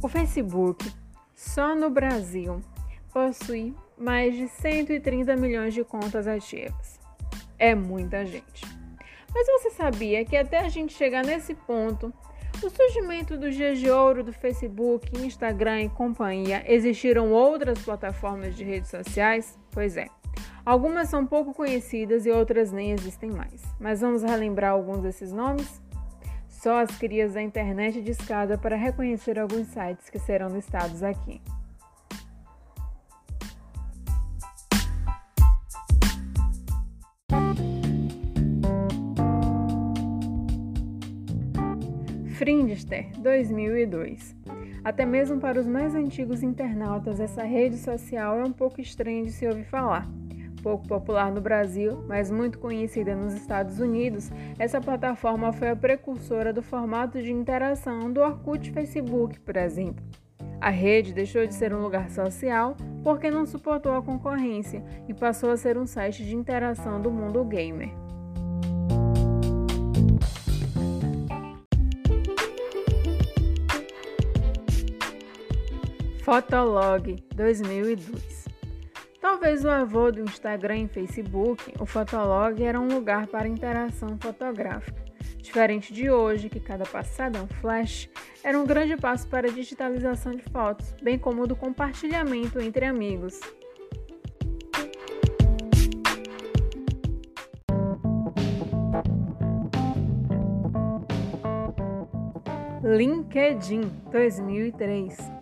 O Facebook, só no Brasil, possui mais de 130 milhões de contas ativas. É muita gente. Mas você sabia que até a gente chegar nesse ponto, o surgimento dos dias de ouro do Facebook, Instagram e companhia, existiram outras plataformas de redes sociais? Pois é. Algumas são pouco conhecidas e outras nem existem mais. Mas vamos relembrar alguns desses nomes? Só as crias da internet de escada para reconhecer alguns sites que serão listados aqui. Friendster 2002. Até mesmo para os mais antigos internautas, essa rede social é um pouco estranha de se ouvir falar. Pouco popular no Brasil, mas muito conhecida nos Estados Unidos, essa plataforma foi a precursora do formato de interação do Orkut Facebook, por exemplo. A rede deixou de ser um lugar social porque não suportou a concorrência e passou a ser um site de interação do mundo gamer. Fotolog 2002 Talvez o avô do Instagram e Facebook, o Fotolog era um lugar para interação fotográfica. Diferente de hoje, que cada passada é um flash, era um grande passo para a digitalização de fotos, bem como do compartilhamento entre amigos. LinkedIn 2003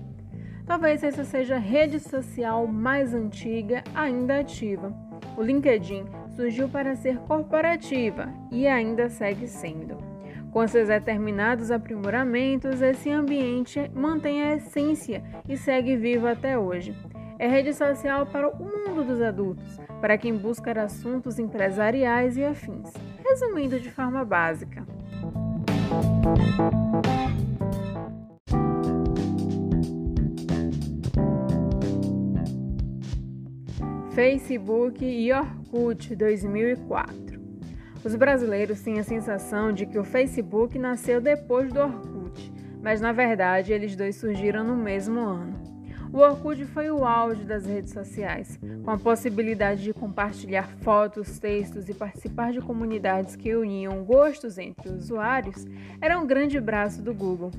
Talvez essa seja a rede social mais antiga ainda ativa. O LinkedIn surgiu para ser corporativa e ainda segue sendo. Com seus determinados aprimoramentos, esse ambiente mantém a essência e segue vivo até hoje. É rede social para o mundo dos adultos, para quem busca assuntos empresariais e afins. Resumindo de forma básica. Facebook e Orkut 2004. Os brasileiros têm a sensação de que o Facebook nasceu depois do Orkut, mas na verdade eles dois surgiram no mesmo ano. O Orkut foi o auge das redes sociais, com a possibilidade de compartilhar fotos, textos e participar de comunidades que uniam gostos entre usuários, era um grande braço do Google.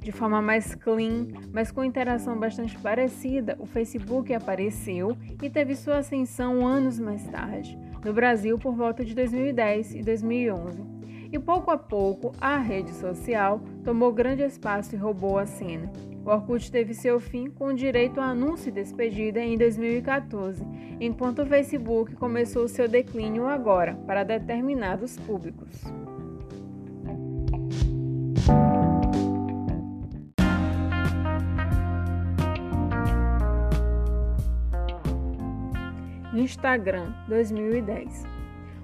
De forma mais clean, mas com interação bastante parecida, o Facebook apareceu e teve sua ascensão anos mais tarde, no Brasil por volta de 2010 e 2011. E pouco a pouco, a rede social tomou grande espaço e roubou a cena. O Orkut teve seu fim com direito a anúncio e despedida em 2014, enquanto o Facebook começou seu declínio agora para determinados públicos. Instagram 2010.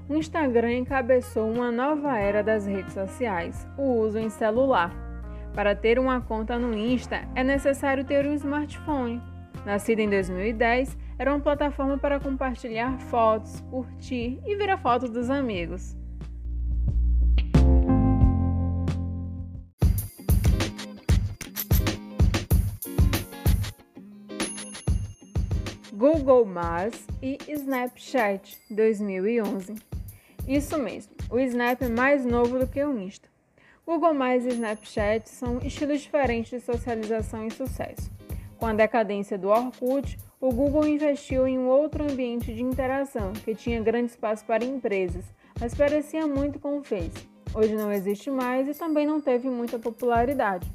O Instagram encabeçou uma nova era das redes sociais, o uso em celular. Para ter uma conta no Insta é necessário ter um smartphone. Nascida em 2010, era uma plataforma para compartilhar fotos, curtir e ver a foto dos amigos. Google Maps e Snapchat 2011. Isso mesmo, o Snap é mais novo do que o Insta. Google Maps e Snapchat são estilos diferentes de socialização e sucesso. Com a decadência do Orkut, o Google investiu em um outro ambiente de interação que tinha grande espaço para empresas, mas parecia muito com o Face. Hoje não existe mais e também não teve muita popularidade.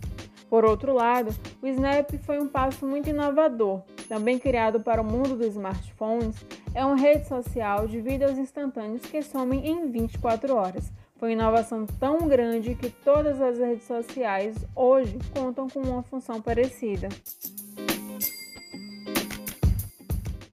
Por outro lado, o Snap foi um passo muito inovador, também criado para o mundo dos smartphones, é uma rede social de vídeos instantâneos que somem em 24 horas. Foi uma inovação tão grande que todas as redes sociais hoje contam com uma função parecida.